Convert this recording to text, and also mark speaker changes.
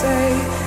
Speaker 1: say